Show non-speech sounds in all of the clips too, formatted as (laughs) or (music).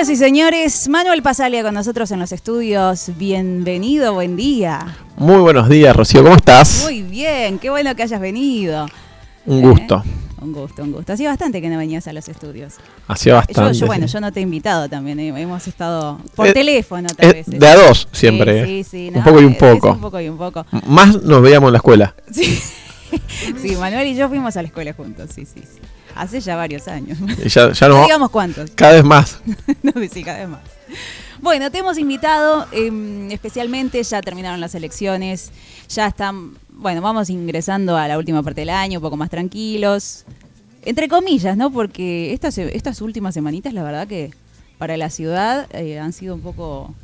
Señoras y señores, Manuel Pasalia con nosotros en los estudios. Bienvenido, buen día. Muy buenos días, Rocío, ¿cómo estás? Muy bien, qué bueno que hayas venido. Un gusto. Eh, un gusto, un gusto. Hacía bastante que no venías a los estudios. Hacía bastante. Yo, bueno, yo no te he invitado también, eh, hemos estado por eh, teléfono tal vez. De a dos siempre. Sí, sí, un poco y un poco. Un poco y un poco. Más nos veíamos en la escuela. Sí. (laughs) sí, Manuel y yo fuimos a la escuela juntos, sí, sí. sí. Hace ya varios años. (laughs) Ya, ya no, digamos cuántos. Cada vez más. (laughs) no, sí, cada vez más. Bueno, te hemos invitado, em, especialmente ya terminaron las elecciones, ya están, bueno, vamos ingresando a la última parte del año, un poco más tranquilos, entre comillas, ¿no? Porque estas, estas últimas semanitas, la verdad que para la ciudad eh, han sido un poco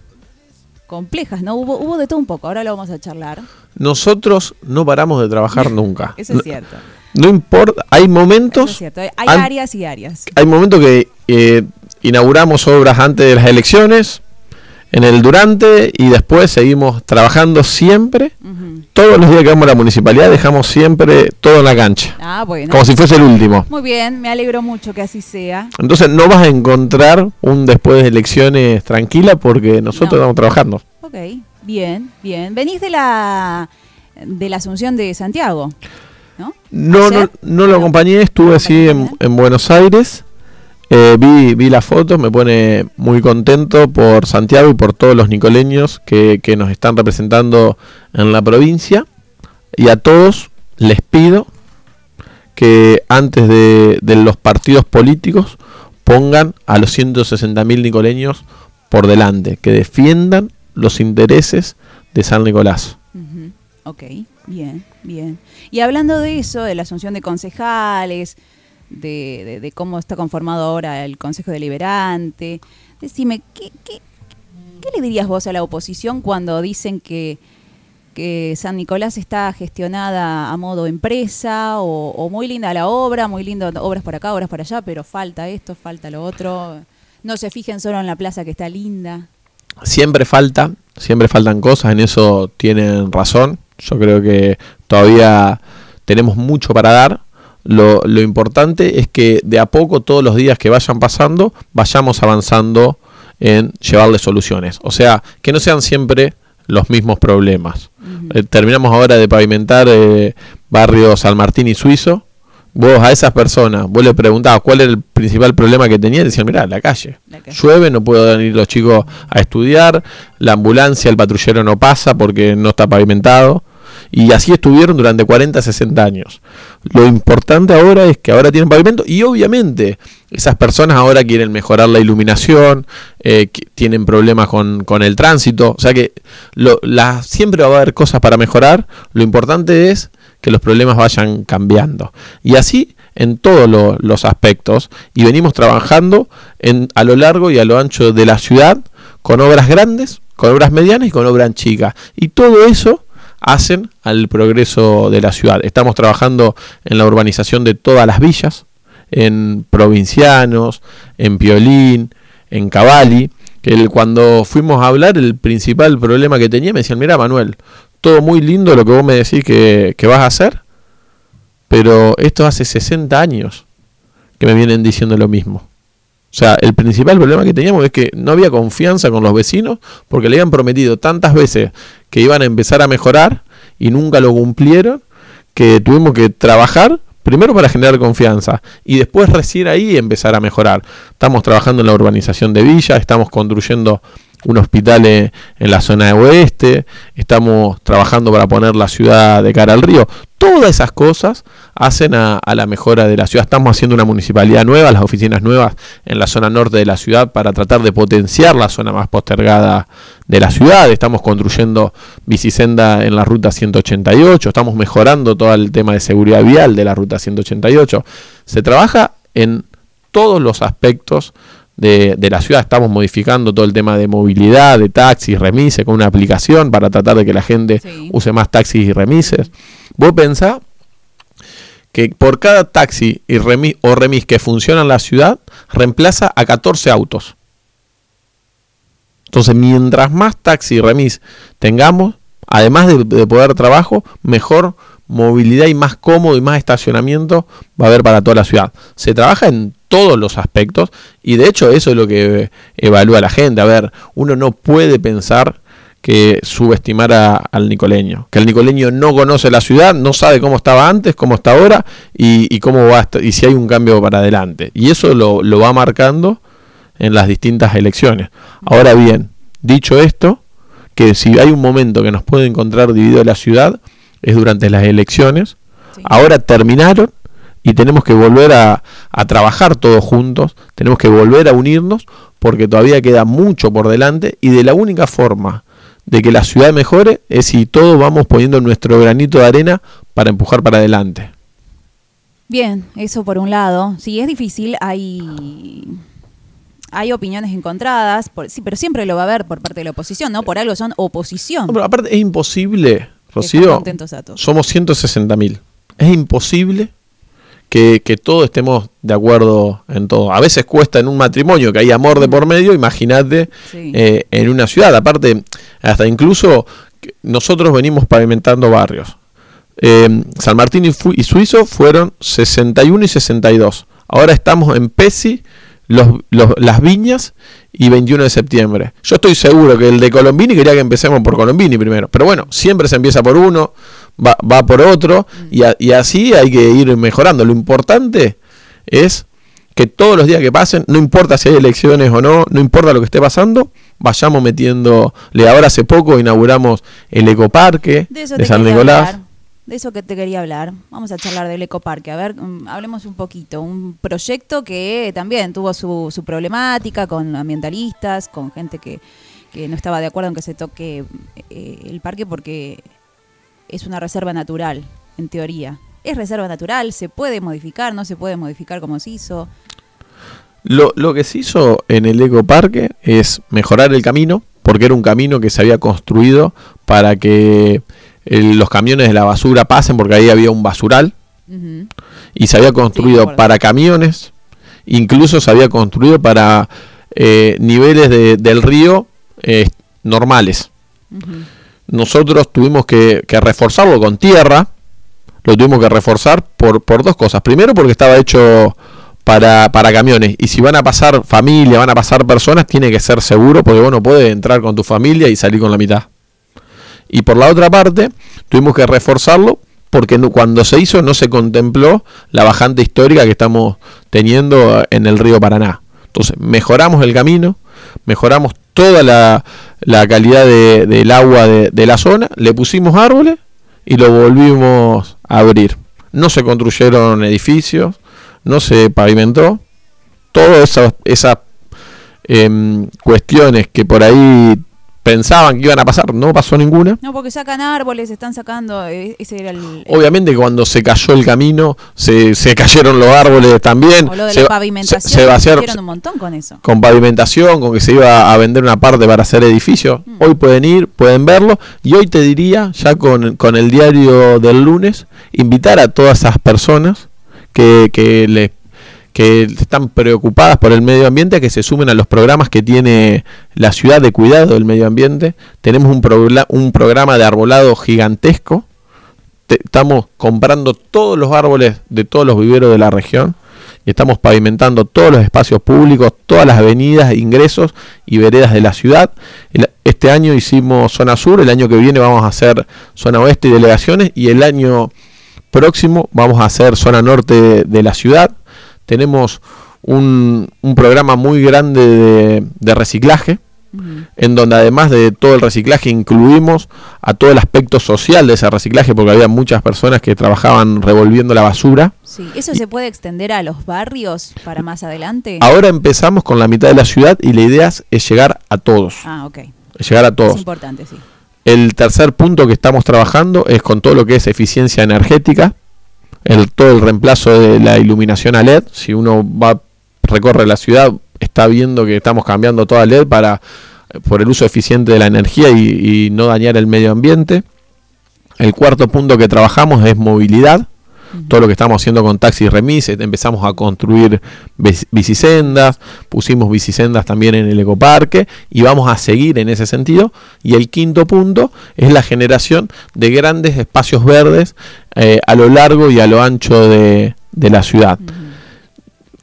complejas, ¿no? Hubo, hubo de todo un poco, ahora lo vamos a charlar. Nosotros no paramos de trabajar (laughs) nunca. Eso es cierto. No importa, hay momentos... es cierto, hay áreas y áreas. Hay momentos que eh, inauguramos obras antes de las elecciones, en el durante y después seguimos trabajando siempre. Todos los días que vamos a la municipalidad dejamos siempre todo en la cancha. Ah, bueno. Como si fuese el último. Muy bien, me alegro mucho que así sea. Entonces no vas a encontrar un después de elecciones tranquila porque nosotros estamos trabajando. Ok, bien, bien. Venís de la de la Asunción de Santiago. ¿No? No, no, lo acompañé, estuve así en, Buenos Aires. Eh, vi, vi las fotos, me pone muy contento por Santiago y por todos los nicoleños que, nos están representando en la provincia. Y a todos les pido que antes de, de los partidos políticos pongan a los 160.000 nicoleños por delante, que defiendan los intereses de San Nicolás. Ok, bien, bien. Y hablando de eso, de la asunción de concejales, de, cómo está conformado ahora el Consejo Deliberante, decime, ¿qué, qué, le dirías vos a la oposición cuando dicen que, San Nicolás está gestionada a modo empresa o, muy linda la obra, muy lindo obras por acá, obras por allá, pero falta esto, falta lo otro? No se fijen solo en la plaza que está linda. Siempre falta, siempre faltan cosas, en eso tienen razón. Yo creo que todavía tenemos mucho para dar. Lo, importante es que de a poco, todos los días que vayan pasando, vayamos avanzando en llevarle soluciones. O sea, que no sean siempre los mismos problemas. Eh, terminamos ahora de pavimentar eh, barrio San Martín y Suizo. Vos a esas personas, vos le preguntabas cuál era el principal problema que tenían, decían, mirá, la calle. la calle. Llueve, no pueden ir los chicos a estudiar, la ambulancia, el patrullero no pasa porque no está pavimentado. Y así estuvieron durante 40, 60 años. Lo importante ahora es que ahora tienen pavimento y obviamente esas personas ahora quieren mejorar la iluminación, eh, tienen problemas con, el tránsito, o sea que lo, la, siempre va a haber cosas para mejorar, lo importante es que los problemas vayan cambiando. Y así en todos los aspectos y venimos trabajando en, a lo largo y a lo ancho de la ciudad con obras grandes, con obras medianas y con obras chicas. Y todo eso hacen al progreso de la ciudad. Estamos trabajando en la urbanización de todas las villas, en Provincianos, en Piolín, en Cavalli, que cuando fuimos a hablar el principal problema que tenía me decían, mira Manuel, todo muy lindo lo que vos me decís que, que vas a hacer, pero esto hace 60 años que me vienen diciendo lo mismo. O sea, el principal problema que teníamos es que no había confianza con los vecinos porque le habían prometido tantas veces que iban a empezar a mejorar y nunca lo cumplieron, que tuvimos que trabajar primero para generar confianza y después recién ahí empezar a mejorar. Estamos trabajando en la urbanización de Villa, estamos construyendo un hospital en la zona de oeste, estamos trabajando para poner la ciudad de cara al río. Todas esas cosas hacen a, la mejora de la ciudad. Estamos haciendo una municipalidad nueva, las oficinas nuevas en la zona norte de la ciudad para tratar de potenciar la zona más postergada de la ciudad. Estamos construyendo bicisenda en la ruta 188, estamos mejorando todo el tema de seguridad vial de la ruta 188. Se trabaja en todos los aspectos de, la ciudad. Estamos modificando todo el tema de movilidad, de taxis, remises, con una aplicación para tratar de que la gente use más taxis y remises. Vos pensás que por cada taxi y remis, o remis que funciona en la ciudad, reemplaza a 14 autos. Entonces, mientras más taxi y remis tengamos, además de, de poder trabajo, mejor movilidad y más cómodo y más estacionamiento va a haber para toda la ciudad. Se trabaja en todos los aspectos y de hecho eso es lo que evalúa la gente. A ver, uno no puede pensar que subestimar al nicoleño, que el nicoleño no conoce la ciudad, no sabe cómo estaba antes, cómo está ahora y, cómo va y si hay un cambio para adelante. Y eso lo, lo va marcando en las distintas elecciones. Ahora bien, dicho esto, que si hay un momento que nos puede encontrar dividido la ciudad, es durante las elecciones. Ahora terminaron y tenemos que volver a, trabajar todos juntos, tenemos que volver a unirnos porque todavía queda mucho por delante y de la única forma de que la ciudad mejore es si todos vamos poniendo nuestro granito de arena para empujar para adelante. Bien, eso por un lado. Sí, es difícil, hay hay opiniones encontradas, sí, pero siempre lo va a haber por parte de la oposición, ¿no? Por algo son oposición. pero aparte es imposible, Rocío, somos 160 mil. Es imposible que, todos estemos de acuerdo en todo. A veces cuesta en un matrimonio que hay amor de por medio, imagínate eh, en una ciudad. Aparte, hasta incluso nosotros venimos pavimentando barrios. Eh, San Martín y, y, Suizo fueron 61 y 62. Ahora estamos en Pesi los, las viñas y 21 de septiembre. Yo estoy seguro que el de Colombini quería que empecemos por Colombini primero. Pero bueno, siempre se empieza por uno, va, va por otro y, y, así hay que ir mejorando. Lo importante es que todos los días que pasen, no importa si hay elecciones o no, no importa lo que esté pasando, vayamos metiendo. Ahora hace poco inauguramos el ecoparque de, de San Nicolás de eso que te quería hablar. Vamos a charlar del ecoparque. A ver, mm, hablemos un poquito. Un proyecto que también tuvo su, su problemática con ambientalistas, con gente que, que, no estaba de acuerdo en que se toque eh, el parque porque es una reserva natural, en teoría. Es reserva natural, se puede modificar, no se puede modificar como se hizo. Lo, lo que se hizo en el ecoparque es mejorar el camino, porque era un camino que se había construido para que los camiones de la basura pasen porque ahí había un basural y se había construido para camiones, incluso se había construido para eh, niveles de, del río eh, normales. Nosotros tuvimos que, reforzarlo con tierra, lo tuvimos que reforzar por, por dos cosas. Primero porque estaba hecho para, para, camiones. Y si van a pasar familia, van a pasar personas, tiene que ser seguro, porque vos no puedes entrar con tu familia y salir con la mitad. Y por la otra parte, tuvimos que reforzarlo porque cuando se hizo no se contempló la bajante histórica que estamos teniendo en el río Paraná. Entonces, mejoramos el camino, mejoramos toda la, calidad del agua de, de, la zona, le pusimos árboles y lo volvimos a abrir. No se construyeron edificios, no se pavimentó. Todas esas, esas em, cuestiones que por ahí pensaban que iban a pasar, no pasó ninguna. No, porque sacan árboles, están sacando, eh, ese era el... Obviamente cuando se cayó el camino, se, se cayeron los árboles también. O lo de se, la pavimentación, se, vaciaron, un montón con eso. Con pavimentación, con que se iba a vender una parte para hacer edificio. Mm. Hoy pueden ir, pueden verlo. Y hoy te diría, ya con, con el diario del lunes, invitar a todas esas personas que, que les que están preocupadas por el medio ambiente a que se sumen a los programas que tiene la ciudad de cuidado del medio ambiente. Tenemos un, programa de arbolado gigantesco. estamos comprando todos los árboles de todos los viveros de la región y estamos pavimentando todos los espacios públicos, todas las avenidas, ingresos y veredas de la ciudad. Este año hicimos zona sur, el año que viene vamos a hacer zona oeste y delegaciones y el año próximo vamos a hacer zona norte de la ciudad tenemos un, un programa muy grande de, reciclaje, en donde además de todo el reciclaje incluimos a todo el aspecto social de ese reciclaje, porque había muchas personas que trabajaban revolviendo la basura. Sí, ¿eso se puede extender a los barrios para más adelante? Ahora empezamos con la mitad de la ciudad y la idea es llegar a todos. Ah, ok. Llegar a todos. Es importante, sí. El tercer punto que estamos trabajando es con todo lo que es eficiencia energética el, todo el reemplazo de la iluminación a LED. Si uno va recorre la ciudad, está viendo que estamos cambiando toda LED para por el uso eficiente de la energía y, no dañar el medio ambiente. El cuarto punto que trabajamos es movilidad. Todo lo que estamos haciendo con taxis remises, empezamos a construir bicisendas, pusimos bicisendas también en el ecoparque y vamos a seguir en ese sentido. Y el quinto punto es la generación de grandes espacios verdes eh, a lo largo y a lo ancho de, la ciudad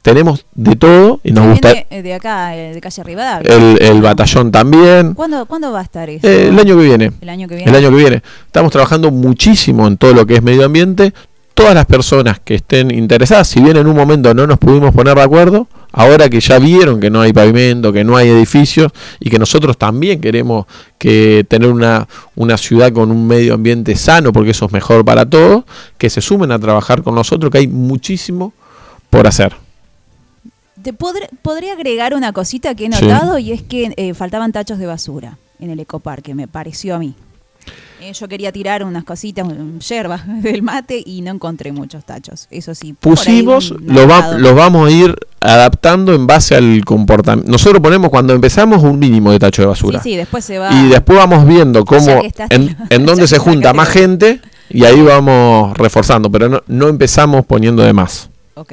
tenemos de todo y nos gusta. Eh, de acá, eh, de calle Rivadavia. El, batallón también. ¿Cuándo, ¿Cuándo, va a estar eso? Eh, el año que viene. El año que viene. El año que viene. Estamos trabajando muchísimo en todo lo que es medio ambiente. Todas las personas que estén interesadas, si bien en un momento no nos pudimos poner de acuerdo, ahora que ya vieron que no hay pavimento, que no hay edificios y que nosotros también queremos que tener una, una ciudad con un medio ambiente sano, porque eso es mejor para todos, que se sumen a trabajar con nosotros, que hay muchísimo por hacer. Te podría agregar una cosita que he notado y es que eh, faltaban tachos de basura en el ecoparque, me pareció a mí. Eh, yo quería tirar unas cositas, yerba (laughs) del mate y no encontré muchos tachos. Eso sí. Pusimos, los lo vamos a ir adaptando en base al comportamiento. Nosotros ponemos cuando empezamos un mínimo de tacho de basura. Sí, después se va. Y después vamos viendo cómo, en, (laughs) en dónde se junta más gente y ahí vamos reforzando, pero no, no empezamos poniendo de más. Ok,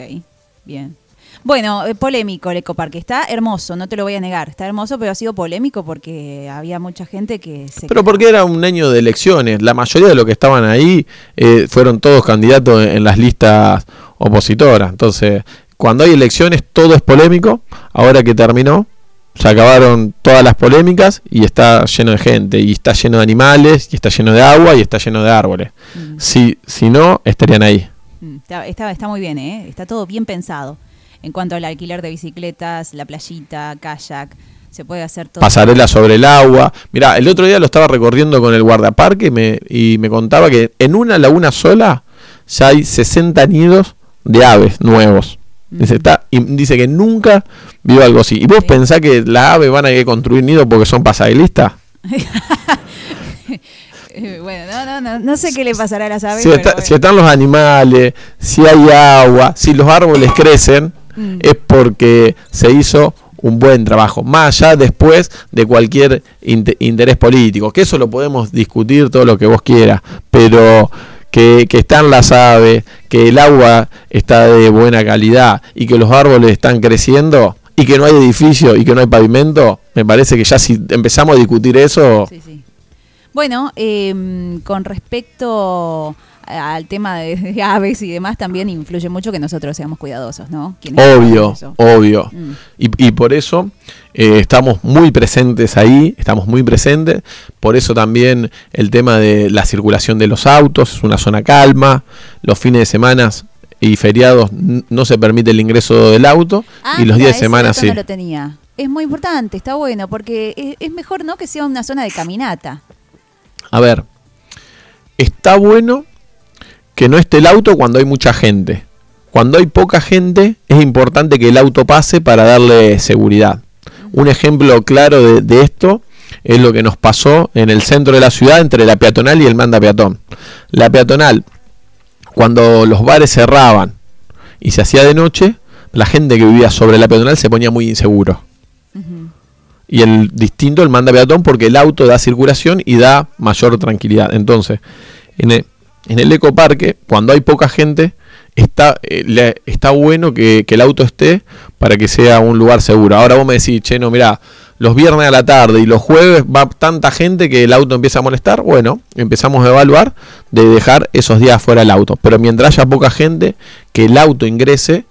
bien. Bueno, eh, polémico el ecoparque. Está hermoso, no te lo voy a negar. Está hermoso, pero ha sido polémico porque había mucha gente que se. Pero porque era un año de elecciones. La mayoría de los que estaban ahí eh, fueron todos candidatos en las listas opositoras. Entonces, cuando hay elecciones, todo es polémico. Ahora que terminó, se acabaron todas las polémicas y está lleno de gente, y está lleno de animales, y está lleno de agua, y está lleno de árboles. Mm. Si, si no, estarían ahí. Mm, está, está muy bien, ¿eh? está todo bien pensado en cuanto al alquiler de bicicletas, la playita, kayak. Se puede hacer todo. Pasarela sobre el agua. Mira, el otro día lo estaba recorriendo con el guardaparque y me, y me contaba que en una laguna sola ya hay 60 nidos de aves nuevos. Dice, está, y dice que nunca vio algo así. ¿Y vos pensás que las aves van a ir a construir nidos porque son pasadelistas? (laughs) bueno, no, no, no, no sé qué le pasará a las aves. si están los animales, si hay agua, si los árboles crecen, Mm. es porque se hizo un buen trabajo, más allá después de cualquier interés político, que eso lo podemos discutir todo lo que vos quieras, pero que, están las aves, que el agua está de buena calidad y que los árboles están creciendo y que no hay edificio y que no hay pavimento, me parece que ya si empezamos a discutir eso... Bueno, em, con respecto al tema de, aves y demás también influye mucho que nosotros seamos cuidadosos, ¿no? Obvio, obvio. Mm. Y, por eso eh, estamos muy presentes ahí, estamos muy presentes. Por eso también el tema de la circulación de los autos, es una zona calma. Los fines de semana y feriados no se permite el ingreso del auto y los días de semana sí. No lo tenía. Es muy importante, está bueno, porque es, es mejor no que sea una zona de caminata. A ver, está bueno que no esté el auto cuando hay mucha gente. Cuando hay poca gente es importante que el auto pase para darle seguridad. Un ejemplo claro de, esto es lo que nos pasó en el centro de la ciudad entre la peatonal y el manda peatón. La peatonal, cuando los bares cerraban y se hacía de noche, la gente que vivía sobre la peatonal se ponía muy inseguro. Y el distinto el manda peatón porque el auto da circulación y da mayor tranquilidad. Entonces, en el, en el ecoparque, cuando hay poca gente, está, eh, está bueno que, el auto esté para que sea un lugar seguro. Ahora vos me decís, che, no, mira, los viernes a la tarde y los jueves va tanta gente que el auto empieza a molestar. Bueno, empezamos a evaluar de dejar esos días fuera el auto. Pero mientras haya poca gente, que el auto ingrese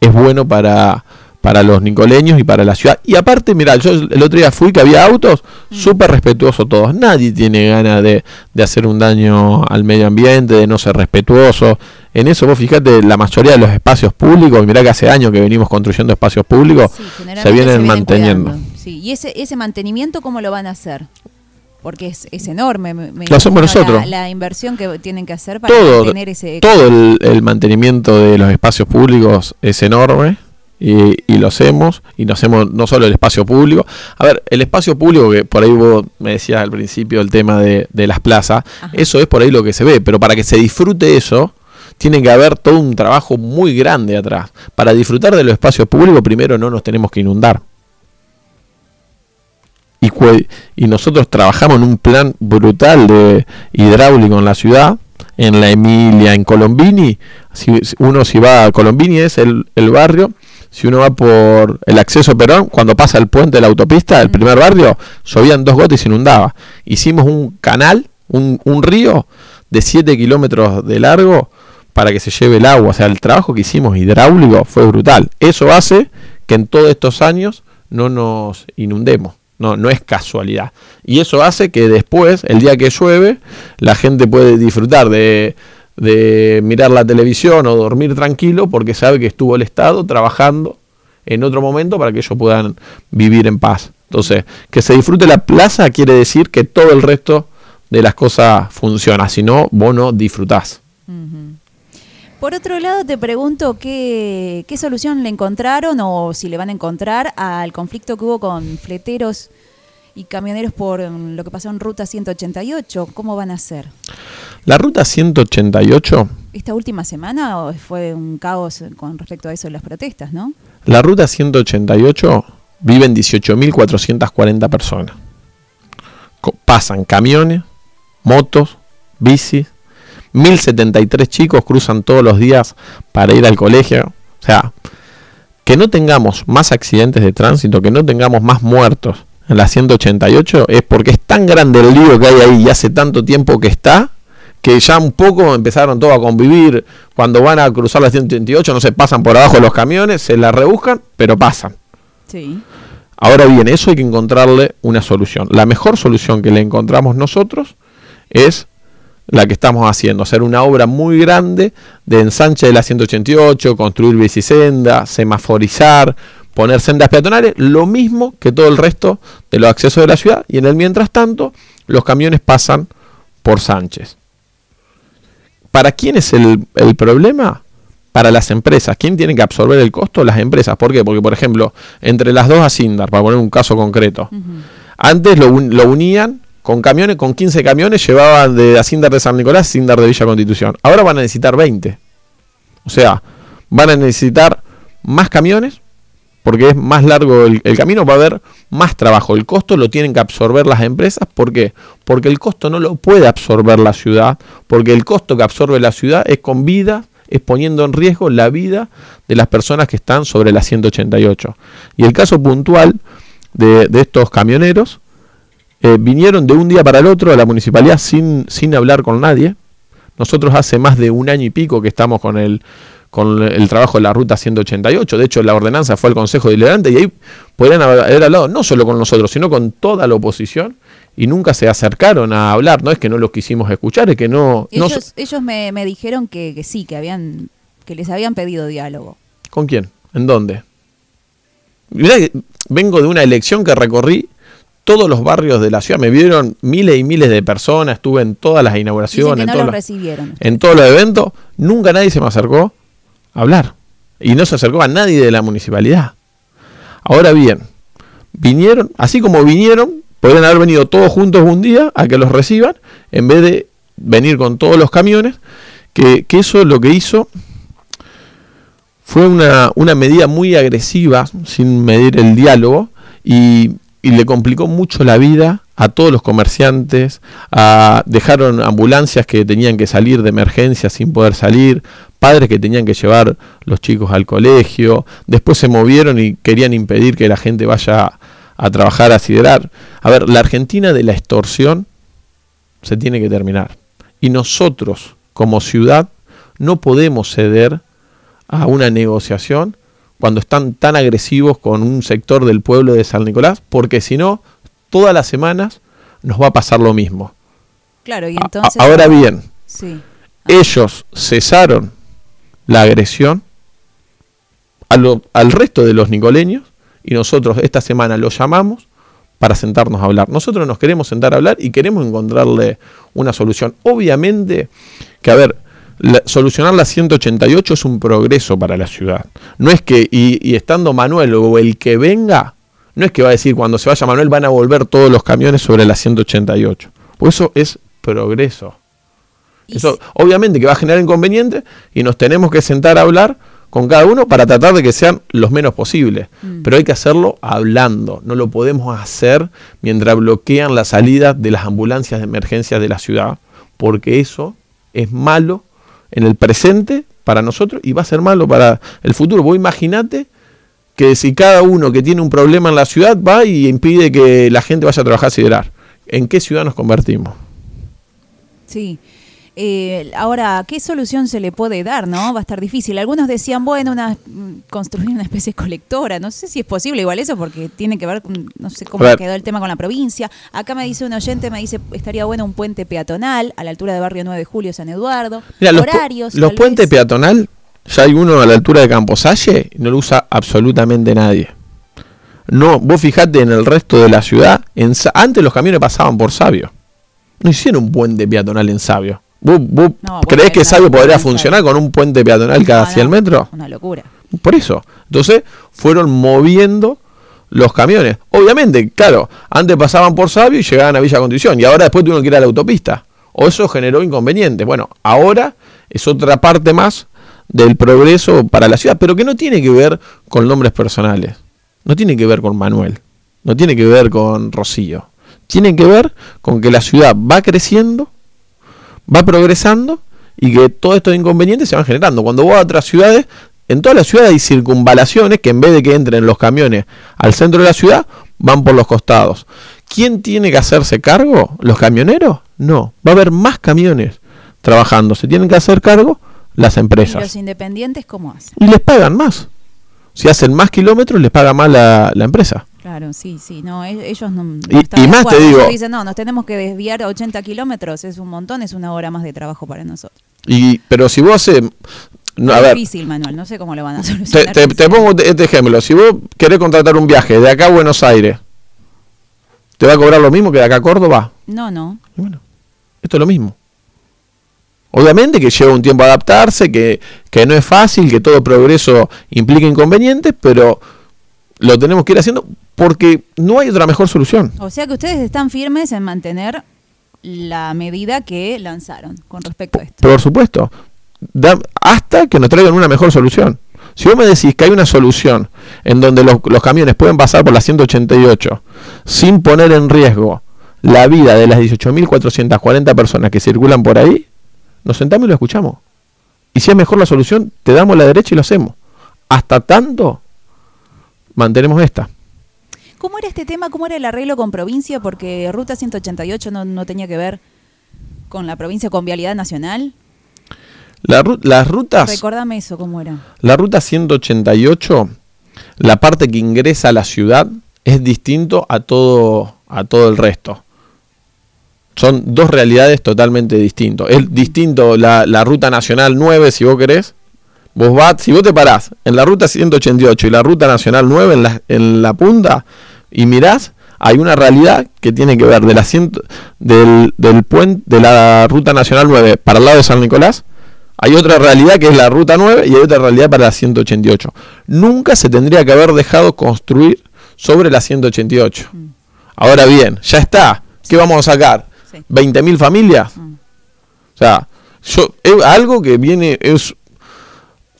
es bueno para, para los nicoleños y para la ciudad. Y aparte, mira, yo el otro día fui que había autos mm. súper respetuosos todos. Nadie tiene ganas de, hacer un daño al medio ambiente, de no ser respetuoso. En eso vos fíjate, la mayoría de los espacios públicos, mirá que hace años que venimos construyendo espacios públicos, se, vienen manteniendo. Sí. ¿Y ese, ese mantenimiento cómo lo van a hacer? porque es, es enorme. lo hacemos nosotros. La, inversión que tienen que hacer para mantener ese... Todo el, mantenimiento de los espacios públicos es enorme y, lo hacemos, y no hacemos no solo el espacio público. A ver, el espacio público, que por ahí vos me decías al principio el tema de, las plazas, eso es por ahí lo que se ve, pero para que se disfrute eso, tiene que haber todo un trabajo muy grande atrás. Para disfrutar de los espacios públicos, primero no nos tenemos que inundar. Y, y nosotros trabajamos en un plan brutal de hidráulico en la ciudad en la Emilia, en Colombini, si uno si va a Colombini es el, el barrio, si uno va por el acceso Perón, cuando pasa el puente de la autopista, el primer barrio, llovían dos gotas y se inundaba. Hicimos un canal, un, un río de 7 kilómetros de largo para que se lleve el agua. O sea, el trabajo que hicimos hidráulico fue brutal. Eso hace que en todos estos años no nos inundemos. No, no es casualidad. Y eso hace que después, el día que llueve, la gente puede disfrutar de, de mirar la televisión o dormir tranquilo porque sabe que estuvo el Estado trabajando en otro momento para que ellos puedan vivir en paz. Entonces, que se disfrute la plaza quiere decir que todo el resto de las cosas funciona, si no, vos no disfrutás. Por otro lado, te pregunto qué, qué solución le encontraron o si le van a encontrar al conflicto que hubo con fleteros y camioneros por mm, lo que pasó en Ruta 188. ¿Cómo van a hacer? La Ruta 188... ¿Esta última semana fue un caos con respecto a eso de las protestas, no? La Ruta 188 viven 18.440 personas. Pasan camiones, motos, bicis, 1073 chicos cruzan todos los días para ir al colegio. O sea, que no tengamos más accidentes de tránsito, que no tengamos más muertos la 188 es porque es tan grande el lío que hay ahí y hace tanto tiempo que está que ya un poco empezaron todos a convivir. Cuando van a cruzar la 188 no se pasan por abajo de los camiones, se la rebuscan, pero pasan. Sí. Ahora bien, eso hay que encontrarle una solución. La mejor solución que le encontramos nosotros es la que estamos haciendo, hacer una obra muy grande de ensanche de la 188, construir bicisenda, semaforizar, poner sendas peatonales, lo mismo que todo el resto de los accesos de la ciudad, y en el mientras tanto los camiones pasan por Sánchez. ¿Para quién es el, problema? Para las empresas. ¿Quién tiene que absorber el costo? Las empresas. ¿Por qué? Porque, por ejemplo, entre las dos Asindar, para poner un caso concreto, antes lo, lo unían con camiones, con 15 camiones llevaban de Asindar de San Nicolás a Asindar de Villa Constitución. Ahora van a necesitar 20. O sea, van a necesitar más camiones porque es más largo el, camino, va a haber más trabajo. El costo lo tienen que absorber las empresas. ¿Por qué? Porque el costo no lo puede absorber la ciudad, porque el costo que absorbe la ciudad es con vida, es poniendo en riesgo la vida de las personas que están sobre la 188. Y el caso puntual de, estos camioneros eh, vinieron de un día para el otro a la municipalidad sin, sin hablar con nadie. Nosotros hace más de un año y pico que estamos con el, con el trabajo de la ruta 188. De hecho, la ordenanza fue al Consejo Deliberante y ahí podrían haber hablado no solo con nosotros, sino con toda la oposición y nunca se acercaron a hablar. No es que no los quisimos escuchar, es que no... Ellos, ellos me, dijeron que, que, sí, que, habían, que les habían pedido diálogo. ¿Con quién? ¿En dónde? vengo de una elección que recorrí todos los barrios de la ciudad. Me vieron miles y miles de personas, estuve en todas las inauguraciones, en, todos los, en todos los eventos. Nunca nadie se me acercó hablar. Y no se acercó a nadie de la municipalidad. Ahora bien, vinieron, así como vinieron, podrían haber venido todos juntos un día a que los reciban, en vez de venir con todos los camiones, que, eso lo que hizo fue una, una medida muy agresiva, sin medir el diálogo, y y le complicó mucho la vida a todos los comerciantes, a, dejaron ambulancias que tenían que salir de emergencia sin poder salir, padres que tenían que llevar los chicos al colegio, después se movieron y querían impedir que la gente vaya a trabajar a siderar. A ver, la Argentina de la extorsión se tiene que terminar. Y nosotros, como ciudad, no podemos ceder a una negociación cuando están tan agresivos con un sector del pueblo de San Nicolás, porque si no, todas las semanas nos va a pasar lo mismo. Claro, y entonces... ahora bien, ellos cesaron la agresión al resto de los nicoleños y nosotros esta semana los llamamos para sentarnos a hablar. Nosotros nos queremos sentar a hablar y queremos encontrarle una solución. Obviamente que, a ver, solucionar la 188 es un progreso para la ciudad. No es que, y, estando Manuel o el que venga, no es que va a decir cuando se vaya Manuel van a volver todos los camiones sobre la 188. Pues eso es progreso. Eso obviamente que va a generar inconvenientes y nos tenemos que sentar a hablar con cada uno para tratar de que sean los menos posibles. Mm. Pero hay que hacerlo hablando. No lo podemos hacer mientras bloquean la salida de las ambulancias de emergencia de la ciudad, porque eso es malo en el presente para nosotros y va a ser malo para el futuro. Vos imaginate que si cada uno que tiene un problema en la ciudad va y impide que la gente vaya a trabajar a siderar, ¿en qué ciudad nos convertimos? Sí. Eh, ahora, ¿qué solución se le puede dar? ¿No? Va a estar difícil. Algunos decían, bueno, una, construir una especie de colectora. No sé si es posible igual eso, porque tiene que ver, con, no sé cómo quedó el tema con la provincia. Acá me dice un oyente, me dice, estaría bueno un puente peatonal a la altura de Barrio 9 de Julio, San Eduardo. Horarios. Los, puentes peatonal, ya hay uno a la altura de Camposalle no lo usa absolutamente nadie. No, vos fijate en el resto de la ciudad. En, antes los camiones pasaban por Sabio. No hicieron un puente peatonal en Sabio. ¿Vos, crees que Sabio podría funcionar con un puente peatonal cada 100 metros? Una locura. Por eso. Entonces fueron moviendo los camiones. Obviamente, claro, antes pasaban por Sabio y llegaban a Villa Condición y ahora después tuvieron que ir a la autopista. O eso generó inconvenientes. Bueno, ahora es otra parte más del progreso para la ciudad, pero que no tiene que ver con nombres personales. No tiene que ver con Manuel. No tiene que ver con Rocío. Tiene que ver con que la ciudad va creciendo va progresando y que todos estos inconvenientes se van generando. Cuando vos a otras ciudades, en todas las ciudades hay circunvalaciones que en vez de que entren los camiones al centro de la ciudad, van por los costados. ¿Quién tiene que hacerse cargo? ¿Los camioneros? No, va a haber más camiones trabajando. Se tienen que hacer cargo las empresas. ¿Y los independientes cómo hacen? Y les pagan más. Si hacen más kilómetros, les paga más la, la empresa. Claro, sí, sí, no, e-, ellos no... y, más te digo... Dicen, no, nos tenemos que desviar 80 kilómetros, es un montón, es una hora más de trabajo para nosotros. Y, pero si vos haces... No, es difícil, Manuel, no sé cómo lo van a solucionar. Te, te, pongo este ejemplo, si vos querés contratar un viaje de acá a Buenos Aires, ¿te va a cobrar lo mismo que de acá a Córdoba? No, no. bueno, esto es lo mismo. Obviamente que lleva un tiempo adaptarse, que, que no es fácil, que todo progreso implica inconvenientes, pero lo tenemos que ir haciendo porque no hay otra mejor solución. O sea que ustedes están firmes en mantener la medida que lanzaron con respecto a esto. Por supuesto, hasta que nos traigan una mejor solución. Si vos me decís que hay una solución en donde los, camiones pueden pasar por la 188 sin poner en riesgo la vida de las 18.440 personas que circulan por ahí, nos sentamos y lo escuchamos. Y si es mejor la solución, te damos la derecha y lo hacemos. Hasta tanto, mantenemos esta. ¿Cómo era este tema? ¿Cómo era el arreglo con provincia? Porque Ruta 188 no, tenía que ver con la provincia, con Vialidad Nacional. las rutas... Recordame eso, ¿cómo era? La Ruta 188, la parte que ingresa a la ciudad, es distinto a todo, a todo el resto. Son dos realidades totalmente distintas. Es distinto la, la Ruta Nacional 9, si vos querés, Vos vas, si vos te parás en la ruta 188 y la ruta nacional 9 en la, en la punta, y mirás, hay una realidad que tiene que ver del, asiento, del, del puente de la ruta nacional 9 para el lado de San Nicolás. Hay otra realidad que es la ruta 9 y hay otra realidad para la 188. Nunca se tendría que haber dejado construir sobre la 188. Mm. Ahora bien, ya está. ¿Qué vamos a sacar? ¿20.000 familias? Mm. O sea, yo, es algo que viene, es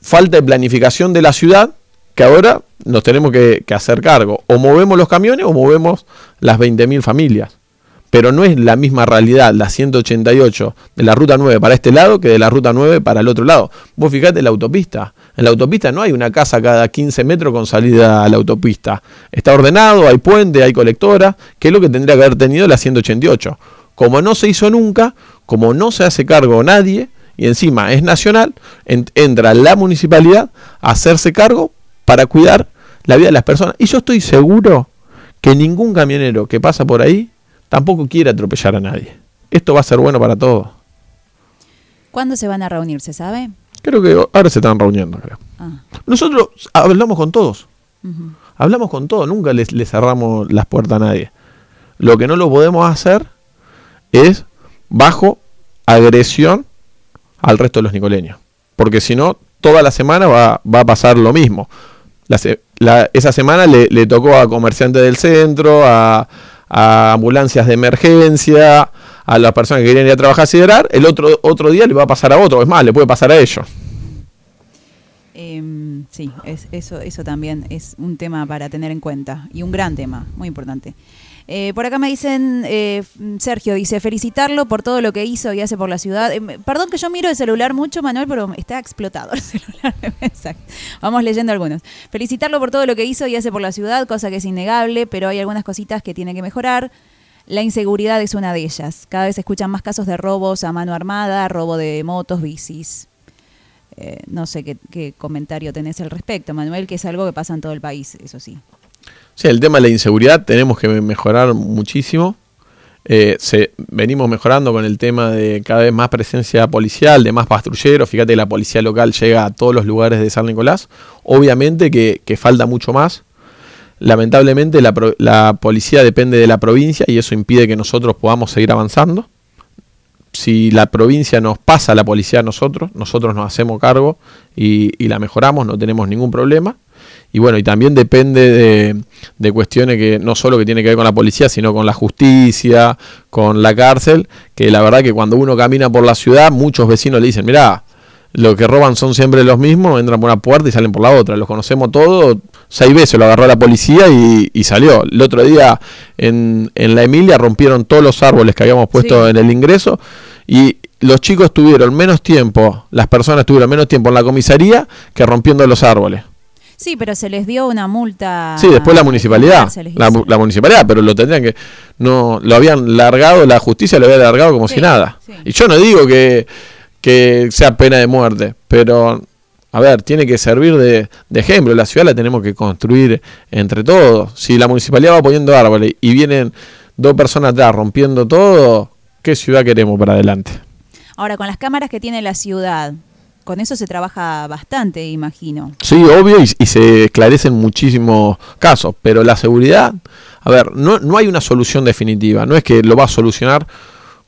falta de planificación de la ciudad que ahora nos tenemos que, hacer cargo. O movemos los camiones o movemos las 20.000 familias. Pero no es la misma realidad la 188 de la ruta 9 para este lado que de la ruta 9 para el otro lado. Vos fijate en la autopista. En la autopista no hay una casa cada 15 metros con salida a la autopista. Está ordenado, hay puente, hay colectora, que es lo que tendría que haber tenido la 188. Como no se hizo nunca, como no se hace cargo nadie, y encima es nacional, entra la municipalidad a hacerse cargo para cuidar la vida de las personas. Y yo estoy seguro que ningún camionero que pasa por ahí tampoco quiere atropellar a nadie. Esto va a ser bueno para todos. ¿Cuándo se van a reunir, se sabe? Creo que ahora se están reuniendo, creo. Ah. Nosotros hablamos con todos. Hablamos con todos, nunca les, cerramos las puertas a nadie. Lo que no lo podemos hacer es bajo agresión al resto de los nicoleños. Porque si no, toda la semana va, a pasar lo mismo. esa semana le, tocó a comerciantes del centro, a, ambulancias de emergencia, a las personas que querían ir a trabajar a siderar. El otro, otro día le va a pasar a otro, es más, le puede pasar a ellos. Em, sí, es, eso, eso también es un tema para tener en cuenta y un gran tema, muy importante. Eh, por acá me dicen, eh, Sergio dice, felicitarlo por todo lo que hizo y hace por la ciudad. Eh, perdón que yo miro el celular mucho, Manuel, pero está explotado el (laughs) celular de. Vamos leyendo algunos. Felicitarlo por todo lo que hizo y hace por la ciudad, cosa que es innegable, pero hay algunas cositas que tiene que mejorar. La inseguridad es una de ellas. Cada vez se escuchan más casos de robos a mano armada, robo de motos, bicis. no sé qué, qué comentario tenés al respecto, Manuel, que es algo que pasa en todo el país, eso sí. Sí, el tema de la inseguridad tenemos que mejorar muchísimo. Eh, se, venimos mejorando con el tema de cada vez más presencia policial, de más patrulleros. Fíjate, la policía local llega a todos los lugares de San Nicolás. Obviamente que, falta mucho más. Lamentablemente la, policía depende de la provincia y eso impide que nosotros podamos seguir avanzando. Si la provincia nos pasa la policía a nosotros, nosotros nos hacemos cargo y la mejoramos, no tenemos ningún problema. Y bueno, y también depende de, cuestiones que no solo que tiene que ver con la policía, sino con la justicia, con la cárcel, que la verdad que cuando uno camina por la ciudad, muchos vecinos le dicen, mirá, lo que roban son siempre los mismos, entran por una puerta y salen por la otra, los conocemos todos, seis veces lo agarró la policía y, salió. El otro día en, en, la Emilia rompieron todos los árboles que habíamos puesto en el ingreso y los chicos tuvieron menos tiempo, las personas tuvieron menos tiempo en la comisaría que rompiendo los árboles. Sí, pero se les dio una multa. Sí, después la municipalidad. La, municipalidad, pero lo tendrían que. no Lo habían largado, la justicia lo había largado como si nada. Y yo no digo que, que sea pena de muerte, pero. A ver, tiene que servir de, de, ejemplo. La ciudad la tenemos que construir entre todos. Si la municipalidad va poniendo árboles y vienen dos personas atrás rompiendo todo, ¿qué ciudad queremos para adelante? Ahora, con las cámaras que tiene la ciudad, con eso se trabaja bastante, imagino. Sí, obvio, y, se esclarecen muchísimos casos, pero la seguridad, a ver, no, no hay una solución definitiva, no es que lo va a solucionar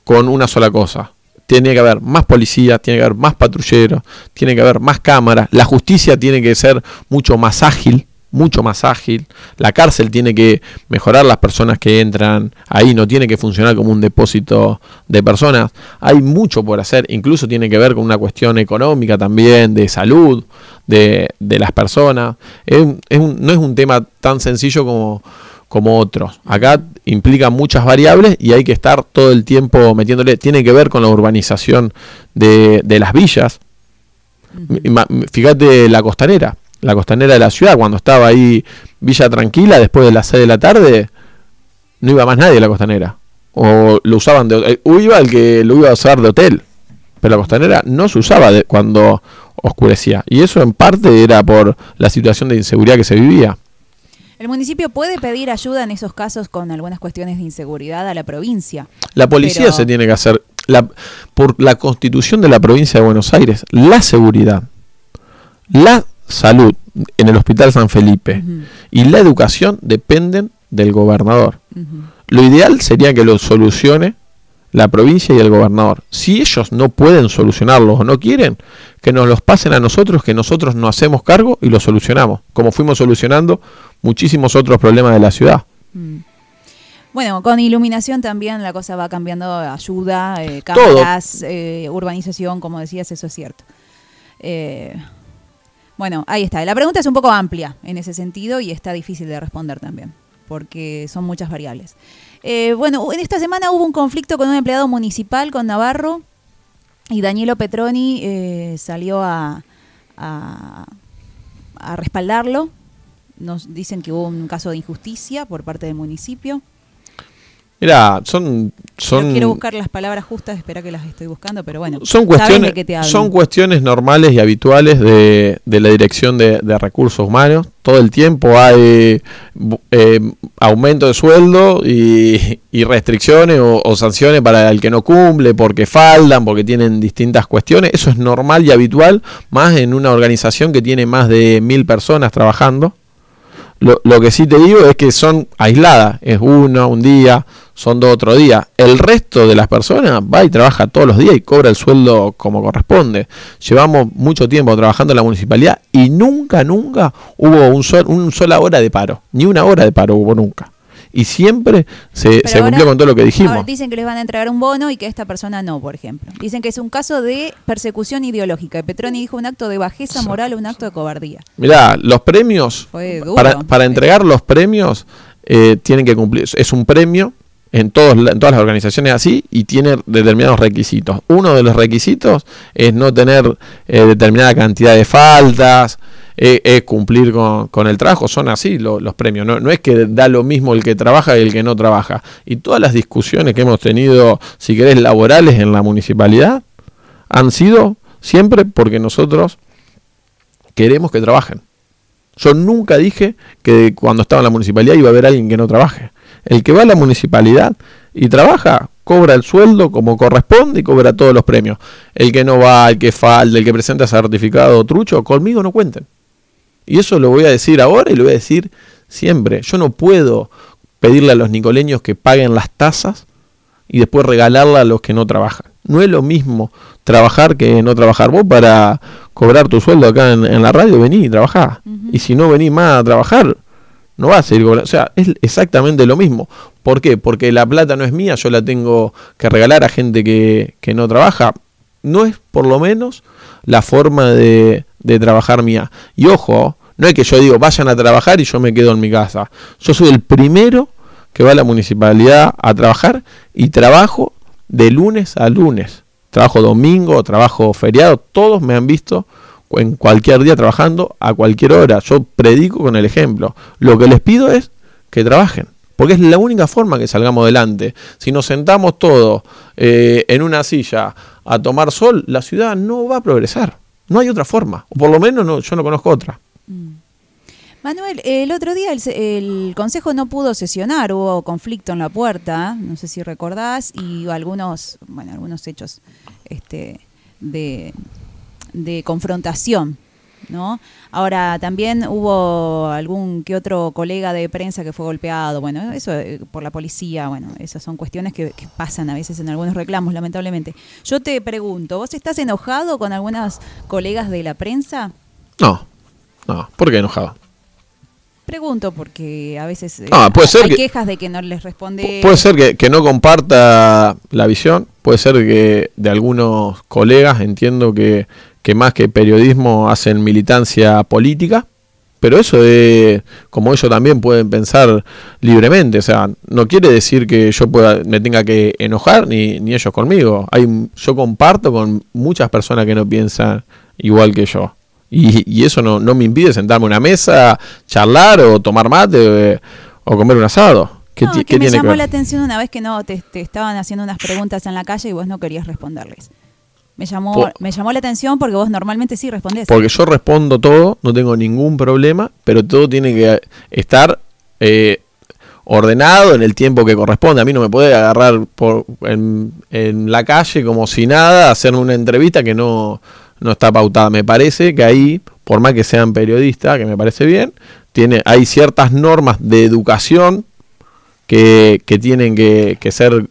con una sola cosa. Tiene que haber más policía, tiene que haber más patrulleros, tiene que haber más cámaras, la justicia tiene que ser mucho más ágil, mucho más ágil. La cárcel tiene que mejorar las personas que entran ahí, no tiene que funcionar como un depósito de personas. Hay mucho por hacer, incluso tiene que ver con una cuestión económica también, de salud de, las personas. no es un tema tan sencillo como, como otros. Acá implica muchas variables y hay que estar todo el tiempo metiéndole. Tiene que ver con la urbanización de, de las villas. Fíjate la costanera la costanera de la ciudad, cuando estaba ahí Villa Tranquila, después de las 6 de la tarde, no iba más nadie a la costanera. O lo usaban de eh, iba el que lo iba a usar de hotel. Pero la costanera no se usaba de, cuando oscurecía. Y eso en parte era por la situación de inseguridad que se vivía. ¿El municipio puede pedir ayuda en esos casos con algunas cuestiones de inseguridad a la provincia? La policía se tiene que hacer, la, por la constitución de la provincia de Buenos Aires, la seguridad, la salud en el Hospital San Felipe y la educación dependen del gobernador. Lo ideal sería que lo solucione la provincia y el gobernador. Si ellos no pueden solucionarlo o no quieren, que nos los pasen a nosotros, que nosotros nos hacemos cargo y lo solucionamos, como fuimos solucionando muchísimos otros problemas de la ciudad. Mm. Bueno, con iluminación también la cosa va cambiando, ayuda, eh, cámaras, eh, urbanización, como decías, eso es cierto. Eh, bueno, ahí está. La pregunta es un poco amplia en ese sentido y está difícil de responder también, porque son muchas variables. Eh, bueno, en esta semana hubo un conflicto con un empleado municipal, con Navarro, y Danielo Petroni eh, salió a, a, a respaldarlo. Nos dicen que hubo un caso de injusticia por parte del municipio. Mira, son, son... quiero buscar las palabras justas, espera que las estoy buscando, pero bueno. Son cuestiones, son cuestiones normales y habituales de, la Dirección de, Recursos Humanos. Todo el tiempo hay eh, aumento de sueldo y, restricciones o, sanciones para el que no cumple, porque faltan, porque tienen distintas cuestiones. Eso es normal y habitual, más en una organización que tiene más de mil personas trabajando. Lo, lo que sí te digo es que son aisladas, es uno, un día, son dos otro día. El resto de las personas va y trabaja todos los días y cobra el sueldo como corresponde. Llevamos mucho tiempo trabajando en la municipalidad y nunca, nunca hubo un sol, una sola hora de paro. Ni una hora de paro hubo nunca. Y siempre se, se ahora- cumplió con todo lo que dijimos. ahora dicen que les van a entregar un bono y que esta persona no, por ejemplo. Dicen que es un caso de persecución ideológica. Y Petroni dijo un acto de bajeza moral o un acto de cobardía. Mirá, los premios, para, para entregar los premios, eh, tienen que cumplir. Es un premio en, todos, en todas las organizaciones así y tiene determinados requisitos. Uno de los requisitos es no tener eh, determinada cantidad de faltas, eh, es cumplir con, el trabajo. Son así lo- los premios. No, no es que da lo mismo el que trabaja y el que no trabaja. Y todas las discusiones que hemos tenido, si querés, laborales en la municipalidad, han sido siempre porque nosotros queremos que trabajen. Yo nunca dije que cuando estaba en la municipalidad iba a haber alguien que no trabaje. El que va a la municipalidad y trabaja, cobra el sueldo como corresponde y cobra todos los premios. El que no va, el que falta, el que presenta certificado trucho, conmigo no cuenten. Y eso lo voy a decir ahora y lo voy a decir siempre. Yo no puedo pedirle a los nicoleños que paguen las tasas y después regalarla a los que no trabajan. No es lo mismo trabajar que no trabajar. Vos para cobrar tu sueldo acá en, en la radio vení y trabajá. Y si no venís más a trabajar, no vas a seguir. O sea, es exactamente lo mismo. ¿Por qué? Porque la plata no es mía, yo la tengo que regalar a gente que, que no trabaja. No es por lo menos la forma de, de trabajar mía. Y ojo, no es que yo digo vayan a trabajar y yo me quedo en mi casa. Yo soy el primero que va a la municipalidad a trabajar y trabajo de lunes a lunes. Trabajo domingo, trabajo feriado, todos me han visto en cualquier día trabajando a cualquier hora. Yo predico con el ejemplo. Lo que les pido es que trabajen. Porque es la única forma que salgamos adelante. Si nos sentamos todos eh, en una silla a tomar sol, la ciudad no va a progresar. No hay otra forma. O por lo menos no, yo no conozco otra. Manuel, el otro día el Consejo no pudo sesionar, hubo conflicto en la puerta, no sé si recordás, y algunos, bueno, algunos hechos este, de, de confrontación, ¿no? Ahora, también hubo algún que otro colega de prensa que fue golpeado, bueno, eso eh, por la policía, bueno, esas son cuestiones que, que pasan a veces en algunos reclamos, lamentablemente. Yo te pregunto, ¿vos estás enojado con algunas colegas de la prensa? No, no. ¿Por qué enojado? Pregunto porque a veces eh, Ah, puede ser hay que- quejas de que no les responde. Pu- Puede ser que, que no comparta la visión, puede ser que de algunos colegas entiendo que, que más que periodismo hacen militancia política, pero eso es como ellos también pueden pensar libremente, o sea, no quiere decir que yo pueda, me tenga que enojar ni, ni ellos conmigo. Hay, yo comparto con muchas personas que no piensan igual que yo. Y, y eso no, no me impide sentarme a una mesa, charlar o tomar mate eh, o comer un asado. ¿Qué, No, que qué me tiene llamó la atención una vez que no te, te estaban haciendo unas preguntas en la calle y vos no querías responderles. Me llamó, me llamó la atención porque vos normalmente sí respondés. Porque yo respondo todo, no tengo ningún problema, pero todo tiene que estar eh, ordenado en el tiempo que corresponde. A mí no me puede agarrar por, en, en la calle como si nada, hacerme una entrevista que no, no está pautada. Me parece que ahí, por más que sean periodistas, que me parece bien, tiene, hay ciertas normas de educación que, que tienen que, que ser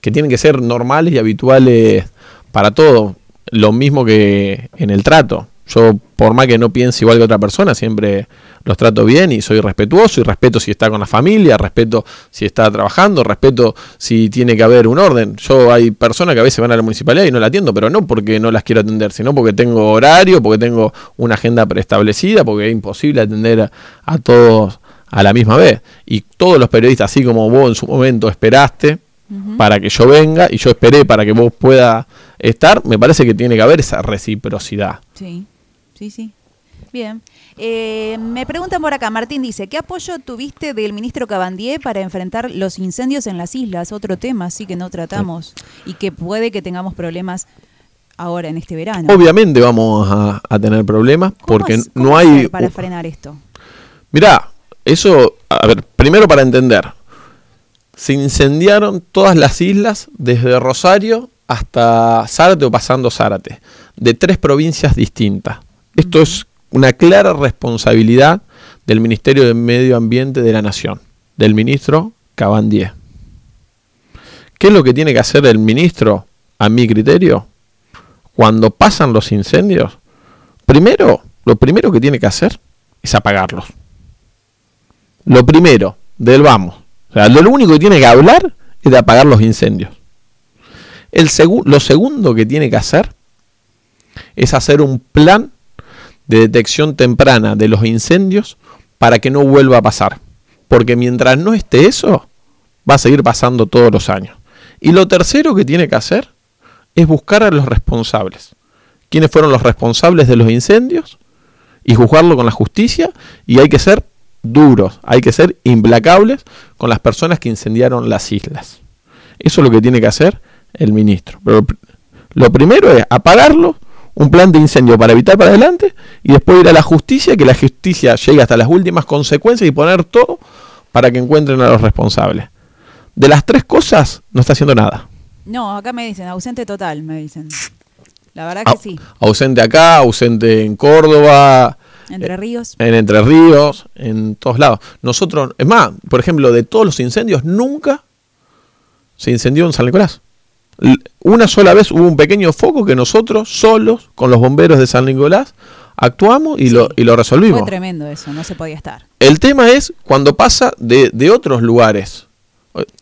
que tienen que ser normales y habituales para todo. Lo mismo que en el trato. Yo, por más que no piense igual que otra persona, siempre los trato bien y soy respetuoso y respeto si está con la familia, respeto si está trabajando, respeto si tiene que haber un orden. Yo hay personas que a veces van a la municipalidad y no la atiendo, pero no porque no las quiero atender, sino porque tengo horario, porque tengo una agenda preestablecida, porque es imposible atender a, a todos a la misma vez. Y todos los periodistas, así como vos en su momento esperaste, para que yo venga y yo esperé para que vos pueda estar, me parece que tiene que haber esa reciprocidad. Sí, sí, sí. Bien. Eh, me preguntan por acá, Martín dice, ¿qué apoyo tuviste del ministro Cabandier para enfrentar los incendios en las islas? Otro tema, sí que no tratamos y que puede que tengamos problemas ahora en este verano. Obviamente vamos a, a tener problemas ¿Cómo porque es- no hay... para frenar esto? Mirá, eso, a ver, primero para entender, se incendiaron todas las islas desde Rosario hasta Zárate o pasando Zárate, de tres provincias distintas. Esto es una clara responsabilidad del Ministerio de Medio Ambiente de la Nación, del ministro Cabandier. ¿Qué es lo que tiene que hacer el ministro, a mi criterio? Cuando pasan los incendios, primero, lo primero que tiene que hacer es apagarlos. Lo primero, del vamos. O sea, lo único que tiene que hablar es de apagar los incendios. El lo segundo que tiene que hacer es hacer un plan de detección temprana de los incendios para que no vuelva a pasar. Porque mientras no esté eso, va a seguir pasando todos los años. Y lo tercero que tiene que hacer es buscar a los responsables. ¿Quiénes fueron los responsables de los incendios? Y juzgarlo con la justicia. Y hay que ser duros, hay que ser implacables con las personas que incendiaron las islas. Eso es lo que tiene que hacer el ministro. Pero lo primero es apagarlo, un plan de incendio para evitar para adelante y después ir a la justicia, que la justicia llegue hasta las últimas consecuencias y poner todo para que encuentren a los responsables. De las tres cosas no está haciendo nada. No, acá me dicen, ausente total, me dicen. La verdad que sí. Ausente acá, ausente en Córdoba. Entre Ríos. En Entre Ríos, en todos lados. Nosotros, es más, por ejemplo, de todos los incendios, nunca se incendió en San Nicolás. Una sola vez hubo un pequeño foco que nosotros, solos, con los bomberos de San Nicolás, actuamos y, lo, y lo resolvimos. Fue tremendo eso, no se podía estar. El tema es cuando pasa de, de otros lugares.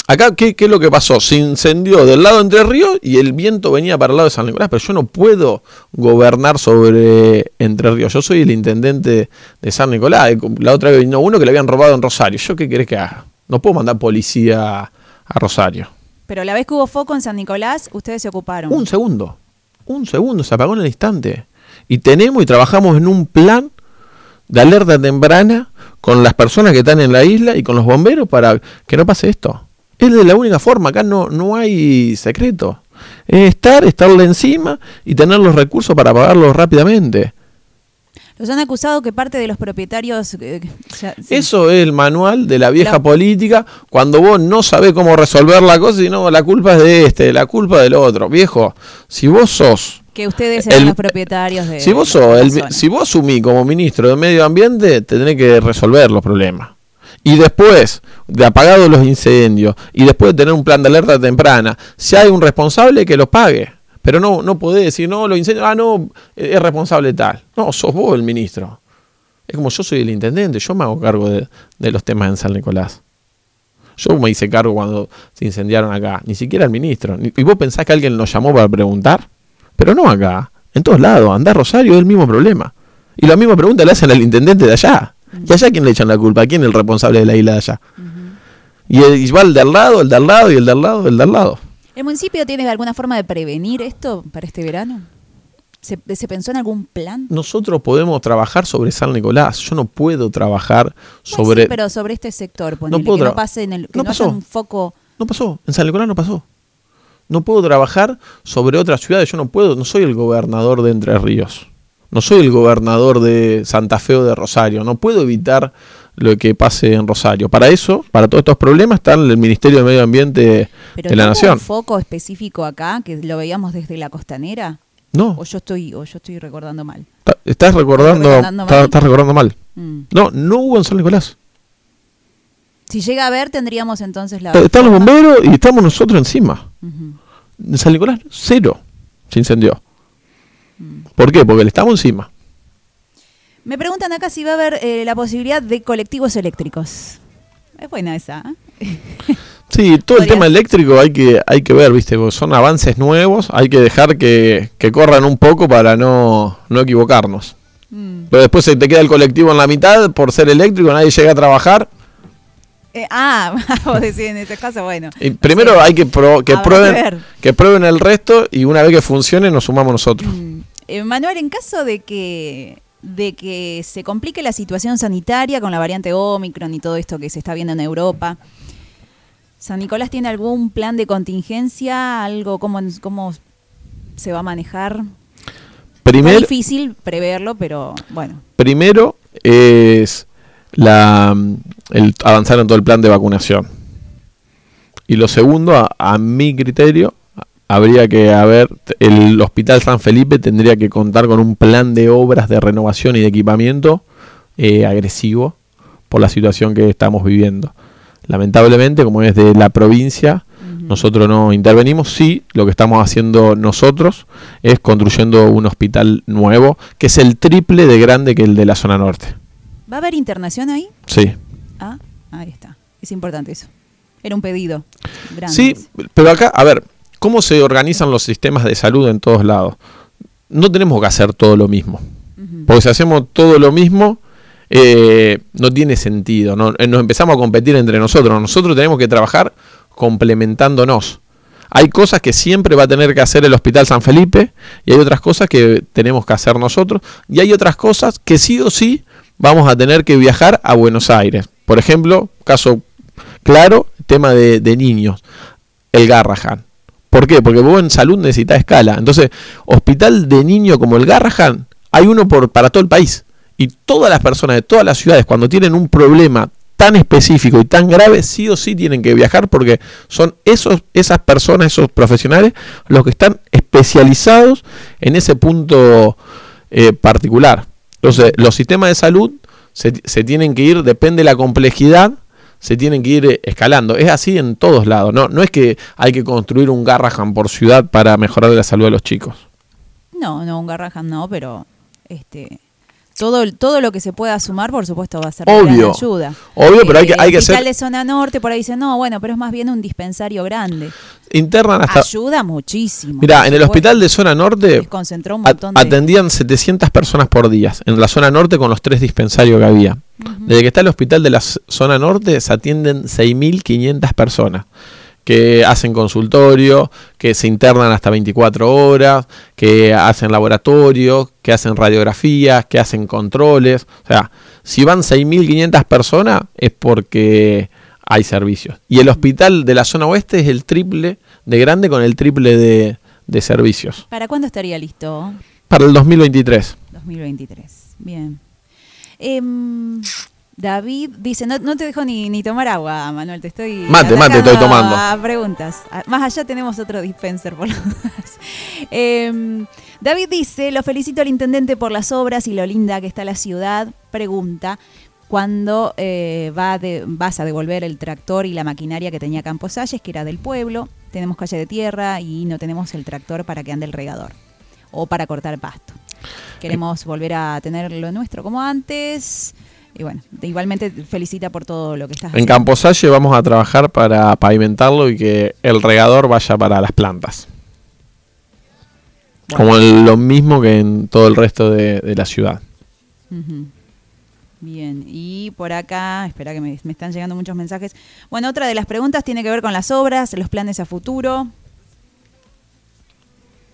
Acá, ¿qué, ¿qué, es lo que pasó? Se incendió del lado de Entre Ríos y el viento venía para el lado de San Nicolás, pero yo no puedo gobernar sobre Entre Ríos. Yo soy el intendente de San Nicolás. La otra vez vino uno que le habían robado en Rosario. ¿Yo qué querés que haga? No puedo mandar policía a Rosario. Pero la vez que hubo foco en San Nicolás, ustedes se ocuparon. Un segundo. Un segundo, se apagó en el instante. Y tenemos y trabajamos en un plan de alerta temprana con las personas que están en la isla y con los bomberos para que no pase esto. Es de la única forma, acá no, no hay secreto. Es estar, estarle encima y tener los recursos para pagarlo rápidamente. Los han acusado que parte de los propietarios... Eh, Eso es el manual de la vieja política, cuando vos no sabés cómo resolver la cosa, y no, la culpa es de este, la culpa del otro. Viejo, si vos sos que ustedes sean los propietarios de. Si vos, sos si vos asumís como ministro de Medio Ambiente, tendrés que resolver los problemas. Y después de apagados los incendios y después de tener un plan de alerta temprana, si hay un responsable que lo pague. Pero no, no podés decir, no, los incendios, ah, no, es responsable tal. No, sos vos el ministro. Es como yo soy el intendente, yo me hago cargo de, de los temas en San Nicolás. Yo me hice cargo cuando se incendiaron acá, ni siquiera el ministro. ¿Y vos pensás que alguien nos llamó para preguntar? Pero no acá, en todos lados, andar Rosario es el mismo problema. Y la misma pregunta le hacen al intendente de allá. ¿Y allá quién le echan la culpa? ¿Quién es el responsable de la isla de allá? Y, el, va el de al lado, el de al lado y el de al lado, el de al lado. ¿El municipio tiene alguna forma de prevenir esto para este verano? ¿Se, pensó en algún plan? Nosotros podemos trabajar sobre San Nicolás. Yo no puedo trabajar sobre. sí, pero sobre este sector, no que no pase en el. Que no, pasó. un foco. No pasó. En San Nicolás no pasó. No puedo trabajar sobre otras ciudades. Yo no puedo, no soy el gobernador de Entre Ríos. No soy el gobernador de Santa Fe o de Rosario. No puedo evitar lo que pase en Rosario. Para eso, para todos estos problemas, está el Ministerio de Medio Ambiente de la Nación. un foco específico acá que lo veíamos desde la costanera? No. O yo estoy, o yo estoy recordando mal. Estás recordando, estás, recordando mal. Mm. No, no hubo en San Nicolás. Si llega a ver, tendríamos entonces la. Están los bomberos y estamos nosotros encima. En San Nicolás, cero se incendió. Mm. ¿Por qué? Porque le estamos encima. Me preguntan acá si va a haber eh, la posibilidad de colectivos eléctricos. Es buena esa. ¿eh? (laughs) Sí, todo el tema eléctrico hay que, hay que ver, ¿viste? son avances nuevos, hay que dejar que, corran un poco para no, no equivocarnos. Mm. Pero después se te queda el colectivo en la mitad por ser eléctrico, nadie llega a trabajar eh, ah, (laughs) vos decís en ese caso, bueno. primero hay que, que, prueben, que prueben el resto y una vez que funcione nos sumamos nosotros. Mm. Eh, Manuel, en caso de que de que se complique la situación sanitaria con la variante Omicron y todo esto que se está viendo en Europa, ¿San Nicolás tiene algún plan de contingencia? ¿Algo cómo, cómo se va a manejar? Primero, es difícil preverlo, pero bueno. Primero es la, el, avanzar en todo el plan de vacunación. Y lo segundo, a, mi criterio, habría que haber, el Hospital San Felipe tendría que contar con un plan de obras de renovación y de equipamiento eh, agresivo por la situación que estamos viviendo. Lamentablemente, como es de la provincia, nosotros no intervenimos. Sí, lo que estamos haciendo nosotros es construyendo un hospital nuevo, que es el triple de grande que el de la zona norte. ¿Va a haber internación ahí? Sí. Ah, ahí está. Es importante eso. Era un pedido. Grande. Sí, pero acá, a ver, ¿cómo se organizan los sistemas de salud en todos lados? No tenemos que hacer todo lo mismo. Porque si hacemos todo lo mismo, eh, no tiene sentido. ¿no? Eh, nos empezamos a competir entre nosotros. Nosotros tenemos que trabajar complementándonos. Hay cosas que siempre va a tener que hacer el Hospital San Felipe y hay otras cosas que tenemos que hacer nosotros y hay otras cosas que sí o sí vamos a tener que viajar a Buenos Aires. Por ejemplo, caso claro, tema de, niños, el Garrahan. ¿Por qué? Porque vos en salud necesitas escala. Entonces, hospital de niño como el Garrahan, hay uno por, para todo el país. Y todas las personas de todas las ciudades, cuando tienen un problema tan específico y tan grave, sí o sí tienen que viajar porque son esos, esas personas, esos profesionales, los que están especializados en ese punto eh, particular. Entonces, los sistemas de salud se, tienen que ir, depende de la complejidad, se tienen que ir eh, escalando. Es así en todos lados, ¿no? No es que hay que construir un Garrahan por ciudad para mejorar la salud de los chicos. No, no, un Garrahan no, pero este todo, todo lo que se pueda sumar, por supuesto, va a ser Obvio. de ayuda. Obvio, pero hay que, hay que ser. de zona norte, por ahí dicen, no, bueno, pero es más bien un dispensario grande. Internan hasta. Ayuda muchísimo. Mira, en el hospital de zona norte. Concentró un montón Atendían 700 personas por día en la zona norte con los tres dispensarios que había. Desde que está el hospital de la zona norte se atienden 6.500 personas que hacen consultorio, que se internan hasta 24 horas, que hacen laboratorio, que hacen radiografías, que hacen controles. O sea, si van 6.500 personas es porque hay servicios. Y el hospital de la zona oeste es el triple de grande con el triple de, de servicios. ¿Para cuándo estaría listo? Para el 2023. 2023, bien. Eh, David dice, no, no te dejo ni, ni, tomar agua, Manuel, te estoy... Mate, mate, estoy tomando. preguntas. Más allá tenemos otro dispenser por lo (laughs) eh, David dice, lo felicito al intendente por las obras y lo linda que está la ciudad. Pregunta, ¿cuándo eh, va vas a devolver el tractor y la maquinaria que tenía Campos Salles, que era del pueblo? Tenemos calle de tierra y no tenemos el tractor para que ande el regador o para cortar pasto. Queremos volver a tener lo nuestro como antes y bueno, igualmente felicita por todo lo que estás haciendo. En Camposalle vamos a trabajar para pavimentarlo y que el regador vaya para las plantas. Como lo mismo que en todo el resto de, la ciudad. Bien, y por acá, espera que me, están llegando muchos mensajes. Bueno, otra de las preguntas tiene que ver con las obras, los planes a futuro.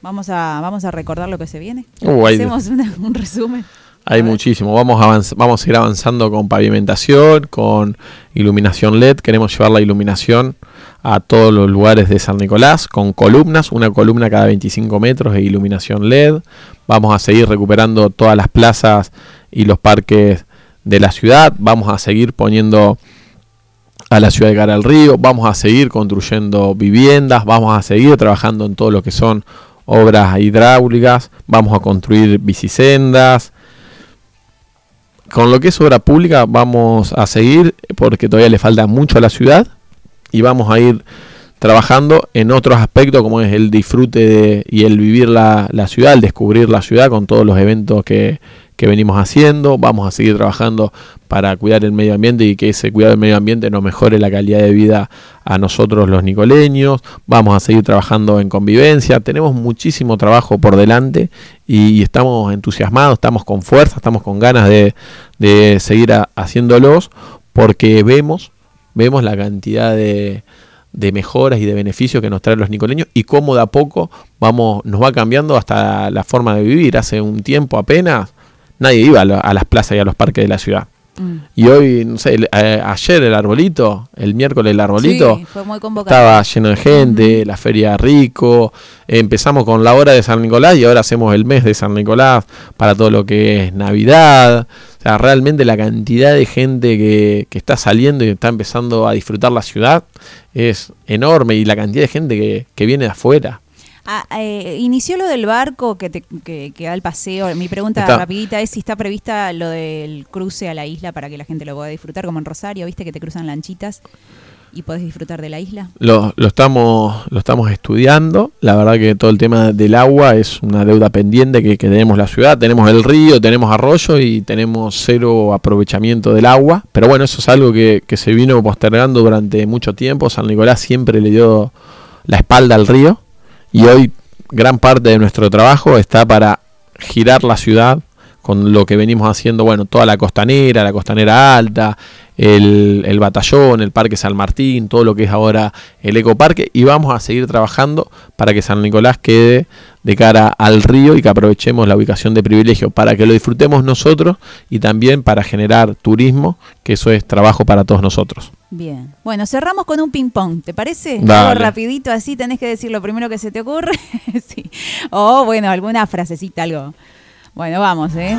Vamos a, vamos a recordar lo que se viene. Hacemos un resumen. Hay muchísimo. Vamos a, vamos a ir avanzando con pavimentación, con iluminación LED. Queremos llevar la iluminación a todos los lugares de San Nicolás con columnas, una columna cada 25 metros de iluminación LED. Vamos a seguir recuperando todas las plazas y los parques de la ciudad. Vamos a seguir poniendo a la ciudad de cara al río. Vamos a seguir construyendo viviendas. Vamos a seguir trabajando en todo lo que son obras hidráulicas. Vamos a construir bicisendas con lo que es obra pública vamos a seguir porque todavía le falta mucho a la ciudad y vamos a ir trabajando en otros aspectos como es el disfrute y el vivir la, ciudad, el descubrir la ciudad con todos los eventos que, que venimos haciendo. Vamos a seguir trabajando para cuidar el medio ambiente y que ese cuidado del medio ambiente nos mejore la calidad de vida a nosotros los nicoleños. Vamos a seguir trabajando en convivencia. Tenemos muchísimo trabajo por delante y, estamos entusiasmados, estamos con fuerza, estamos con ganas de, seguir haciéndolos porque vemos, vemos la cantidad de, de mejoras y de beneficios que nos traen los nicoleños y cómo de a poco vamos, nos va cambiando hasta la forma de vivir. Hace un tiempo apenas nadie iba a, las plazas y a los parques de la ciudad. Mm. Y hoy, no sé, ayer el arbolito, el miércoles el arbolito, estaba lleno de gente, la feria rico, empezamos con la hora de San Nicolás y ahora hacemos el mes de San Nicolás para todo lo que es Navidad. O sea, realmente la cantidad de gente que, que está saliendo y está empezando a disfrutar la ciudad es enorme y la cantidad de gente que, que viene de afuera. Ah, eh, inició lo del barco que, te, que, da el paseo. Mi pregunta rapidita es si está prevista lo del cruce a la isla para que la gente lo pueda disfrutar, como en Rosario, viste que te cruzan lanchitas. y podés disfrutar de la isla? Lo, lo, estamos, lo estamos estudiando. La verdad que todo el tema del agua es una deuda pendiente que, que, tenemos la ciudad. Tenemos el río, tenemos arroyo y tenemos cero aprovechamiento del agua. Pero bueno, eso es algo que, que se vino postergando durante mucho tiempo. San Nicolás siempre le dio la espalda al río y hoy gran parte de nuestro trabajo está para girar la ciudad con lo que venimos haciendo, bueno, toda la costanera, la costanera alta, el, el, batallón, el Parque San Martín, todo lo que es ahora el ecoparque y vamos a seguir trabajando para que San Nicolás quede de cara al río y que aprovechemos la ubicación de privilegio para que lo disfrutemos nosotros y también para generar turismo, que eso es trabajo para todos nosotros. Bien. Bueno, cerramos con un ping-pong, ¿te parece? Dale. Algo rapidito así, tenés que decir lo primero que se te ocurre. (laughs) sí. O bueno, alguna frasecita, algo. Bueno, vamos, ¿eh?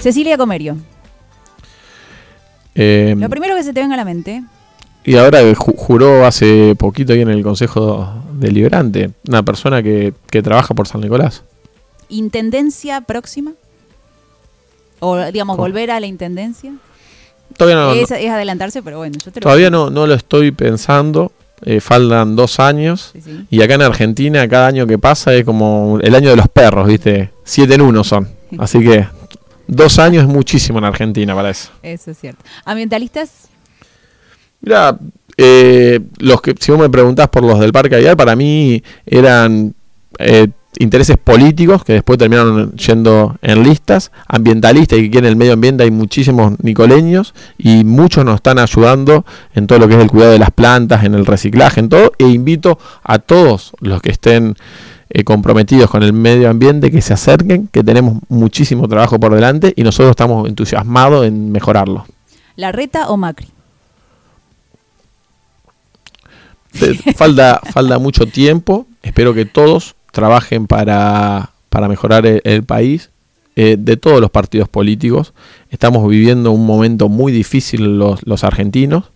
Cecilia Comerio. Eh, Lo primero que se te venga a la mente. y ahora ju- juró hace poquito ahí en el Consejo Deliberante, una persona que, que trabaja por San Nicolás. ¿Intendencia próxima? O, digamos, ¿Cómo? volver a la intendencia. Todavía no, es, no- es adelantarse, pero bueno, yo te lo todavía no, no lo estoy pensando. eh, faltan dos años. Sí, sí. Y acá en Argentina, cada año que pasa es como el año de los perros, ¿viste? Siete en uno son. Así que dos años es muchísimo en Argentina para eso. Eso es cierto. ¿Ambientalistas? Mira, eh, los que, si vos me preguntás por los del Parque Avial, para mí eran eh, intereses políticos que después terminaron yendo en listas, ambientalistas y que quieren el medio ambiente, hay muchísimos nicoleños y muchos nos están ayudando en todo lo que es el cuidado de las plantas, en el reciclaje, en todo, e invito a todos los que estén eh, comprometidos con el medio ambiente que se acerquen, que tenemos muchísimo trabajo por delante y nosotros estamos entusiasmados en mejorarlo. ¿Larreta o Macri? (laughs) Falta, falta mucho tiempo. Espero que todos trabajen para, para mejorar el, el país. eh, de todos los partidos políticos. Estamos viviendo un momento muy difícil los, los argentinos,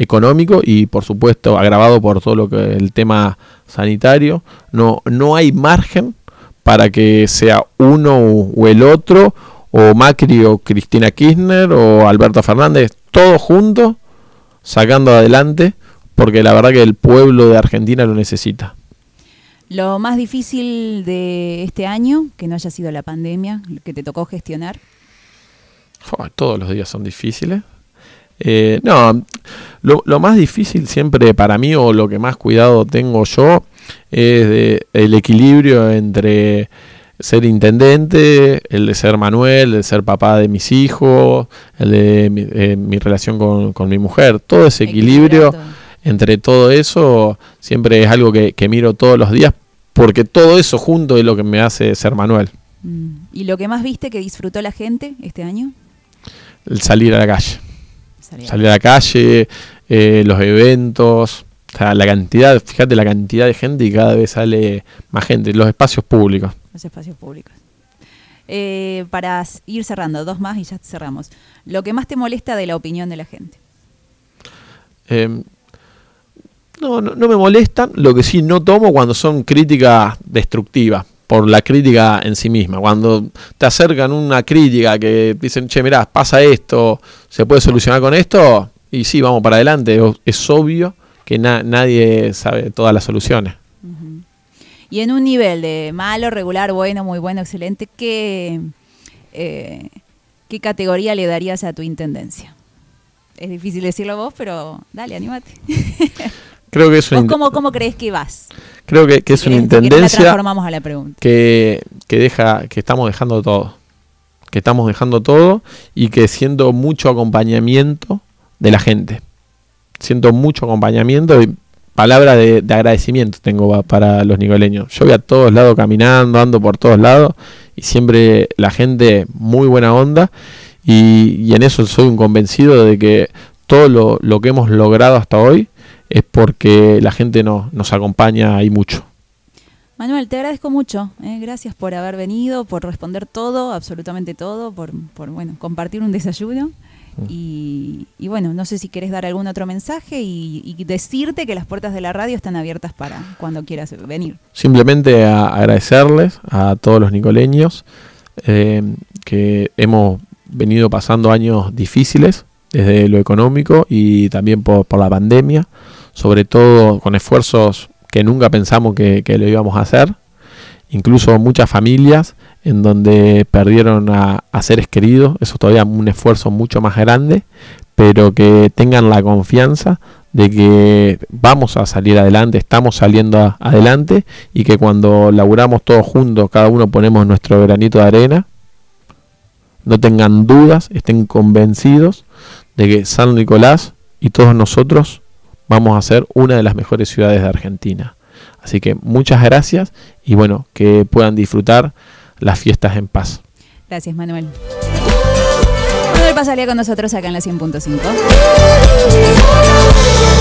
económico y por supuesto agravado por todo lo que el tema sanitario. No, no hay margen para que sea uno o el otro, o Macri o Cristina Kirchner o Alberto Fernández, todos juntos sacando adelante porque la verdad que el pueblo de Argentina lo necesita. ¿Lo más difícil de este año, que no haya sido la pandemia, que te tocó gestionar? Todos los días son difíciles. Eh, no, lo, lo más difícil siempre para mí o lo que más cuidado tengo yo es de- el equilibrio entre ser intendente, el de ser Manuel, el de ser papá de mis hijos, el de mi, eh, mi relación con, con mi mujer. Todo ese equilibrio entre todo eso siempre es algo que, que miro todos los días porque todo eso junto es lo que me hace ser Manuel, Mm. ¿Y lo que más viste que disfrutó la gente este año? el salir a la calle. Salir a- salir a la calle, eh, los eventos, o sea, la cantidad, fíjate la cantidad de gente y cada vez sale más gente, los espacios públicos. los espacios públicos. Eh, para ir cerrando, dos más y ya cerramos. Lo que más te molesta de la opinión de la gente. Eh, no, no, no me molestan, lo que sí no tomo cuando son críticas destructivas, por la crítica en sí misma. Cuando te acercan una crítica que dicen, che, mirá, pasa esto, se puede solucionar con esto, y sí, vamos para adelante. Es obvio que na- nadie sabe todas las soluciones. Y en un nivel de malo, regular, bueno, muy bueno, excelente, ¿qué, eh, ¿qué categoría le darías a tu intendencia? Es difícil decirlo vos, pero dale, anímate. (laughs) Creo que es una, ¿Vos cómo, cómo crees que vas? creo que, que es una si la intendencia transformamos a la pregunta. que, que deja, que estamos dejando todo. Que estamos dejando todo y que siento mucho acompañamiento de la gente. Siento mucho acompañamiento y palabra de, de agradecimiento tengo pa- para los nicoleños. Yo voy a todos lados caminando, ando por todos lados y siempre la gente muy buena onda y, y en eso soy un convencido de que todo lo, lo que hemos logrado hasta hoy es porque la gente nos, nos acompaña ahí mucho. Manuel, te agradezco mucho. eh, Gracias por haber venido, por responder todo, absolutamente todo, por, por bueno, compartir un desayuno. Mm. Y, y bueno, no sé si querés dar algún otro mensaje y, y decirte que las puertas de la radio están abiertas para cuando quieras venir. Simplemente a agradecerles a todos los nicoleños eh, que hemos venido pasando años difíciles desde lo económico y también por, por la pandemia. Sobre todo con esfuerzos que nunca pensamos que, lo íbamos a hacer, incluso muchas familias en donde perdieron a, seres queridos, eso todavía un esfuerzo mucho más grande, pero que tengan la confianza de que vamos a salir adelante, estamos saliendo adelante y que cuando laburamos todos juntos, cada uno ponemos nuestro granito de arena, no tengan dudas, estén convencidos de que San Nicolás y todos nosotros vamos a ser una de las mejores ciudades de Argentina. Así que muchas gracias y bueno, que puedan disfrutar las fiestas en paz. Gracias, Manuel. Manuel pasaría con nosotros acá en la 100.5.